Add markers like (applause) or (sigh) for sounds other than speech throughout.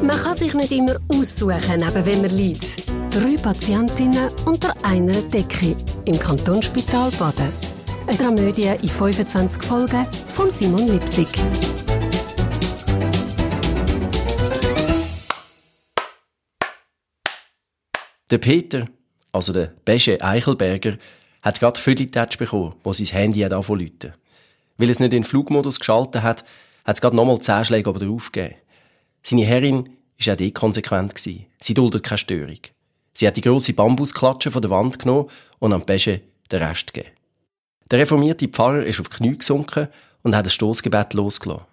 Man kann sich nicht immer aussuchen, neben wem man liegt. Drei Patientinnen unter einer Decke im Kantonsspital Baden. Eine Dramödie in 25 Folgen von Simon Lipsig. Der Peter, also der Besche Eichelberger, hat gerade Vierteltatsch bekommen, wo sein Handy hat angefangen Weil es nicht in den Flugmodus geschaltet hat, hat es gerade nochmal zehn Schläge oben drauf gegeben. Seine Herrin war auch dort konsequent. Gewesen. Sie duldet keine Störung. Sie hat die grosse Bambusklatsche von der Wand genommen und am Pesche den Rest gegeben. Der reformierte Pfarrer ist auf Knie gesunken und hat ein Stoßgebet losgelassen.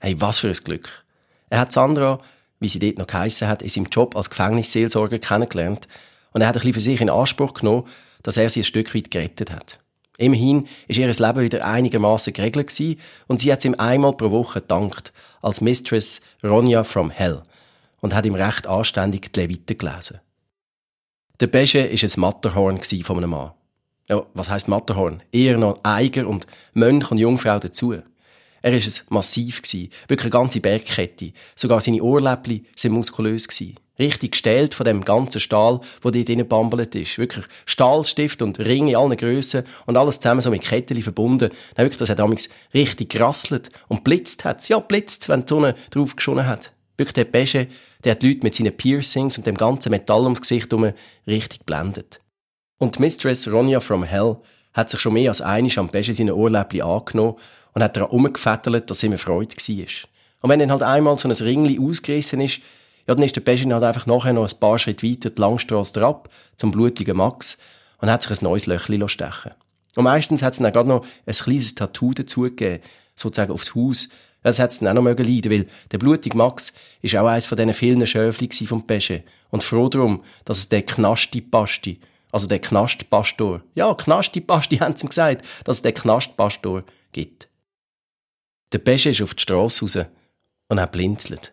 Hey, was für ein Glück. Er hat Sandra, wie sie dort noch geheissen hat, in seinem Job als Gefängnisseelsorger kennengelernt und er hat ein bisschen für sich in Anspruch genommen, dass er sie ein Stück weit gerettet hat. Immerhin ist ihr Leben wieder einigermaßen geregelt gewesen und sie hat ihm einmal pro Woche gedankt, als Mistress Ronja from Hell und hat ihm recht anständig die Leviten gelesen. Der Besche ist ein Matterhorn von einem Mann. Ja, was heißt Matterhorn? Eher noch Eiger und Mönch und Jungfrau dazu. Er war es massiv gewesen, wirklich eine ganze Bergkette. Sogar seine Ohrläppli sind muskulös. Richtig gestellt von dem ganzen Stahl, wo dort drinnen bambelt ist. Wirklich Stahlstift und Ringe in allen Grössen und alles zusammen so mit Kettchen verbunden. Dann wirklich, das hat damals richtig gerasselt und blitzt hat. Ja, blitzt, wenn die Sonne drauf geschonen hat. Wirklich der Besche, der hat die Leute mit seinen Piercings und dem ganzen Metall ums Gesicht herum richtig blendet. Und Mistress Ronja from Hell hat sich schon mehr als einig am Besche seine Ohrläppli angenommen und hat daran umgefettelt, dass sie mir Freude war. Und wenn dann halt einmal so ein Ringli ausgerissen ist, ja, dann ist der Beschin halt einfach nachher noch ein paar Schritte weiter die Langstrasse ab zum blutigen Max und hat sich ein neues Löchli stechen Und meistens hat es dann gerade noch ein kleines Tattoo dazugegeben, sozusagen aufs Haus. Das hat es dann auch noch mögen leiden, weil der blutige Max ist auch eines von diesen vielen Schöfli vom Pesche und froh darum, dass es der Knasti-Pasti, also der Knastpastor, ja, Knasti-Pasti haben sie ihm gesagt, dass es der Knastpastor gibt. Der Pesche ist auf die Strasse raus und hat blinzelt.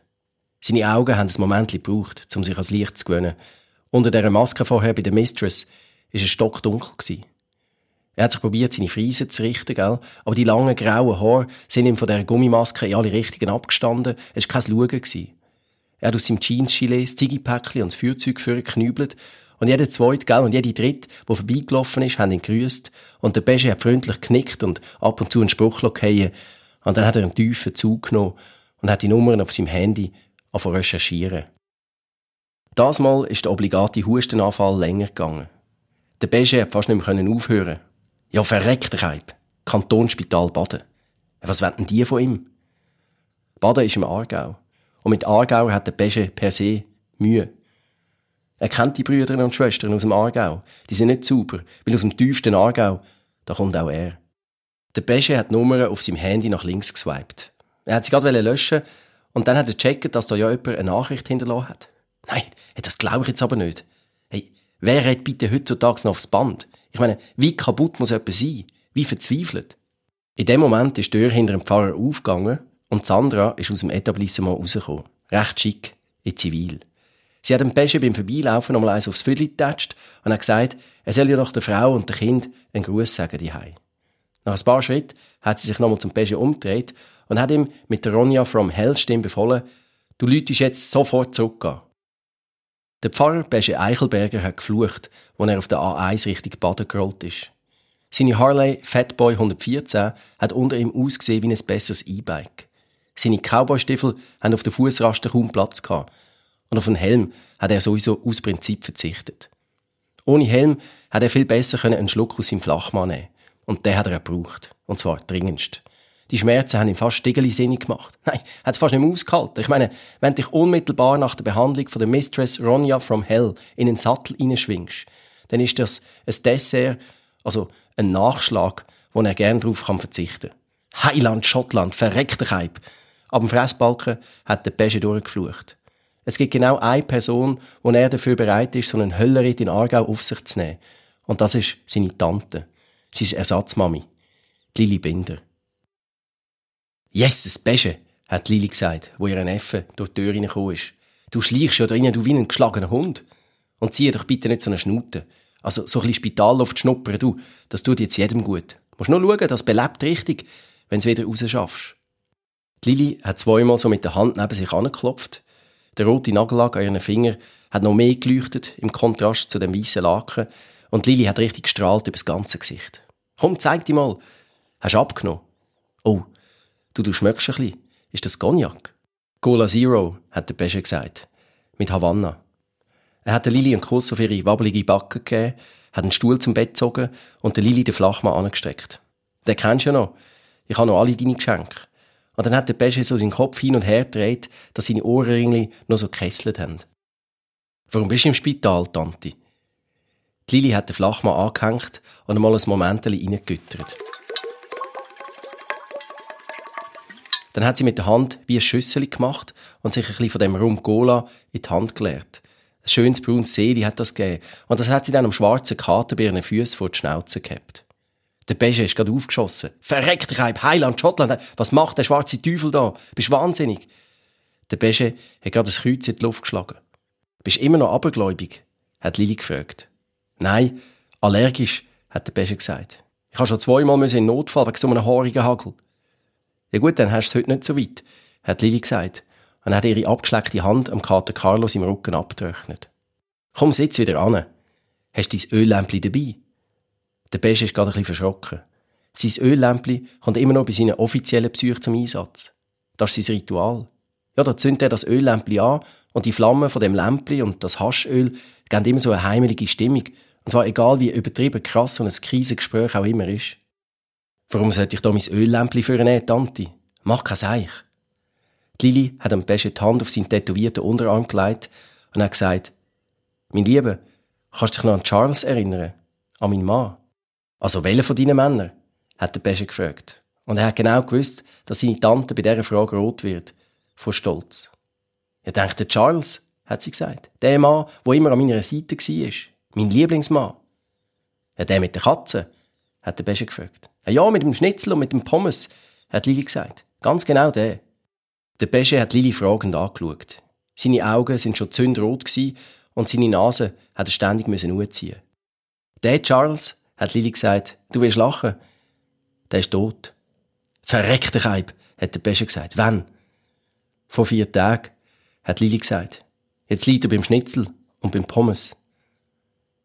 Seine Augen haben ein Moment gebraucht, um sich ans Licht zu gewöhnen. Unter dieser Maske vorher bei der Mistress war es stockdunkel. Er hat sich probiert, seine Friese zu richten, gell? aber die langen grauen Haare sind ihm von dieser Gummimaske in alle Richtungen abgestanden. Es war kein Schauen. Er hat aus seinem Jeans-Gilet das Ziggipäckchen und das Feuerzeug geknübelt und jeder zweite, gell, und jede dritte, der vorbeigelaufen ist, haben ihn gegrüßt. Und der Besche hat freundlich genickt und ab und zu einen Spruch gegeben. Und dann hat er einen tiefen Zug genommen und hat die Nummern auf seinem Handy anfangen recherchieren. Das Mal ist der obligate Hustenanfall länger gegangen. Der Beige hat fast nicht mehr aufhören. Ja, verreckt der Keib. Kantonsspital Baden. Was wollen die von ihm? Baden ist im Aargau. Und mit Aargau hat der Beige per se Mühe. Er kennt die Brüder und Schwestern aus dem Aargau. Die sind nicht sauber, weil aus dem tiefsten Aargau, da kommt auch er. Der Beige hat die Nummer auf seinem Handy nach links geswiped. Er hat sie gerade löschen und dann hat er gecheckt, dass da ja jemand eine Nachricht hinterlassen hat. Nein, das glaube ich jetzt aber nicht. Hey, wer redet bitte heutzutage noch aufs Band? Ich meine, wie kaputt muss jemand sein? Wie verzweifelt? In dem Moment ist die Tür hinter dem Pfarrer aufgegangen und Sandra ist aus dem Etablissement rausgekommen. Recht schick, in Zivil. Sie hat dem Pesche beim Vorbeilaufen nochmal eins aufs Viertel getatscht und hat gesagt, er soll ja doch der Frau und dem Kind einen Gruß sagen, die Nach ein paar Schritten hat sie sich nochmal zum Pesche umgedreht und hat ihm mit der Ronja from Hell Stimme befohlen, du läutest jetzt sofort zurückgehen. Der Pfarrer Besche Eichelberger hat geflucht, als er auf der A1 Richtung Baden gerollt ist. Seine Harley Fatboy 114 hat unter ihm ausgesehen wie ein besseres E-Bike. Seine Cowboystiefel haben auf der Fußraste kaum Platz gehabt. Und auf den Helm hat er sowieso aus Prinzip verzichtet. Ohne Helm hat er viel besser einen Schluck aus seinem Flachmann nehmen. Und den hat er gebraucht. Und zwar dringendst. Die Schmerzen haben ihn fast stigeli-sinnig gemacht. (laughs) Nein, hat es fast nicht mehr ausgehalten. Ich meine, wenn dich unmittelbar nach der Behandlung von der Mistress Ronja from Hell in den Sattel hineinschwingst, dann ist das ein Dessert, also ein Nachschlag, wo er gern drauf kann verzichten. Heiland, Schottland, verreckter Keib. Ab dem Fressbalken hat der Pesche durchgeflucht. Es gibt genau eine Person, wo er dafür bereit ist, so einen Höllerit in Aargau auf sich zu nehmen. Und das ist seine Tante. Seine Ersatzmami. Lili Binder. Yes, das Beste, hat Lili gesagt, wo ihr Neffe durch die Tür reingekommen ist. Du schleichst ja drinnen, du wie ein geschlagener Hund. Und zieh doch bitte nicht so eine Schnute. Also, so ein bisschen Spitalluft schnuppern, du, das tut jetzt jedem gut. Musst nur schauen, das belebt richtig, wenn's wieder rausschaffst. Die Lili hat zweimal so mit der Hand neben sich angeklopft. Der rote Nagellack an ihren Finger hat noch mehr geleuchtet im Kontrast zu dem weißen Laken und Lili hat richtig gestrahlt über das ganze Gesicht. Komm, zeig dir mal. Hast abgenommen? Oh, du, du schmeckst ein bisschen. Ist das Cognac? Cola Zero, hat der Pesche gesagt. Mit Havanna. Er hat der Lili einen Kuss auf ihre wabbelige Backe gegeben, hat einen Stuhl zum Bett gezogen und der Lili den Flachmann angestreckt. Den kennst du ja noch. Ich habe noch alle deine Geschenke. Und dann hat der Pesche so seinen Kopf hin und her gedreht, dass seine Ohrringe noch so gekesselt haben. Warum bist du im Spital, Tante? Die Lili hat den Flachmann angehängt und einmal ein Moment reingegüttert. Dann hat sie mit der Hand wie ein Schüssel gemacht und sich ein bisschen von dem Rum Cola in die Hand geleert. Ein schönes braunes Seeli hat das gegeben. Und das hat sie dann am schwarzen Kater bei ihren Füßen vor die Schnauze gehabt. Der Beige ist gerade aufgeschossen. Verreckt, Reib, Heiland, Schottland. Was macht der schwarze Teufel da? Bist wahnsinnig? Der Beige hat gerade das Kreuz in die Luft geschlagen. Bist immer noch abergläubig? hat Lili gefragt. Nein, allergisch, hat der Beige gesagt. Ich habe schon zweimal in Notfall wegen so einem haarigen Hagel. Ja gut, dann hast du es heute nicht so weit, hat Lili gesagt und hat ihre abgeschleckte Hand am Kater Carlos im Rücken abgetrocknet. Komm, sitz wieder an. Hast du dein Öllämpli dabei? Der Beige ist gerade ein bisschen verschrocken. Sein Öllämpli kommt immer noch bei seinen offiziellen Psych zum Einsatz. Das ist sein Ritual. Ja, da zündet er das Öllämpli an und die Flammen von dem Lämpli und das Haschöl geben immer so eine heimelige Stimmung. Und zwar egal wie übertrieben krass und ein Krisengespräch auch immer ist. Warum sollte ich da mein Öllämpli für eine Tante? Mach kein Seich. Die Lili hat am besten die Hand auf seinen tätowierten Unterarm gelegt und hat gesagt, mein Lieber, kannst du dich noch an Charles erinnern? An meinen Mann? Also, welcher von deinen Männern? hat der Pesche gefragt. Und er hat genau gewusst, dass seine Tante bei dieser Frage rot wird. Vor Stolz. Ja, denkt der Charles, hat sie gesagt. Der Mann, der immer an meiner Seite war. Mein Lieblingsmann. Ja, der mit der Katze, hat der Pesche gefragt. Ja, mit dem Schnitzel und mit dem Pommes, hat Lili gesagt. Ganz genau der. Der Pesche hat Lili fragend angeschaut. Seine Augen sind schon zündrot und seine Nase hat er ständig müssen ziehen. Der Charles, hat Lili gesagt, du willst lachen. Der ist tot. Verreckte Keib, hat der Pesche gesagt. Wann? Vor vier Tagen, hat Lili gesagt. Jetzt liegt er beim Schnitzel und beim Pommes.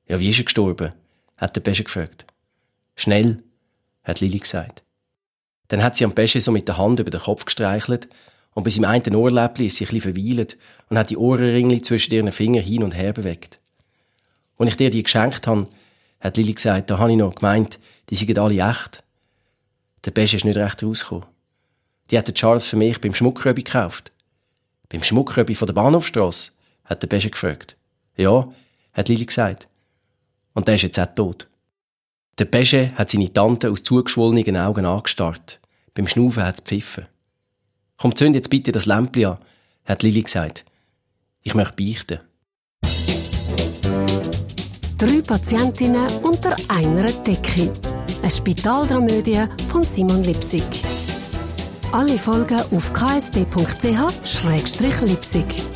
Ja, wie ist er gestorben? hat der Pesche gefragt. Schnell, hat Lili gesagt. Dann hat sie am Pesche so mit der Hand über den Kopf gestreichelt und bei seinem einen Ohrläppli ist sie ein verweilt und hat die Ohrenringli zwischen ihren Fingern hin und her bewegt. Und ich dir die geschenkt habe, hat Lili gesagt, da habe ich noch gemeint, die sind alle echt. Der Pesche ist nicht recht rausgekommen. Die hat der Charles für mich beim Schmuckröbi gekauft. Beim Schmuckröbi von der Bahnhofstrasse? hat der Pesche gefragt. Ja, hat Lili gesagt. Und der ist jetzt auch tot. Der Pesche hat seine Tante aus zugeschwollenen Augen angestarrt. Beim Schnaufen hat's pfiffen. Komm, zünd jetzt bitte das Lämpchen an, hat Lili gesagt. Ich möchte beichten. Drei Patientinnen unter einer Decke. Eine Spitaldramödie von Simon Lipsig. Alle Folgen auf ksb.ch-lipsig.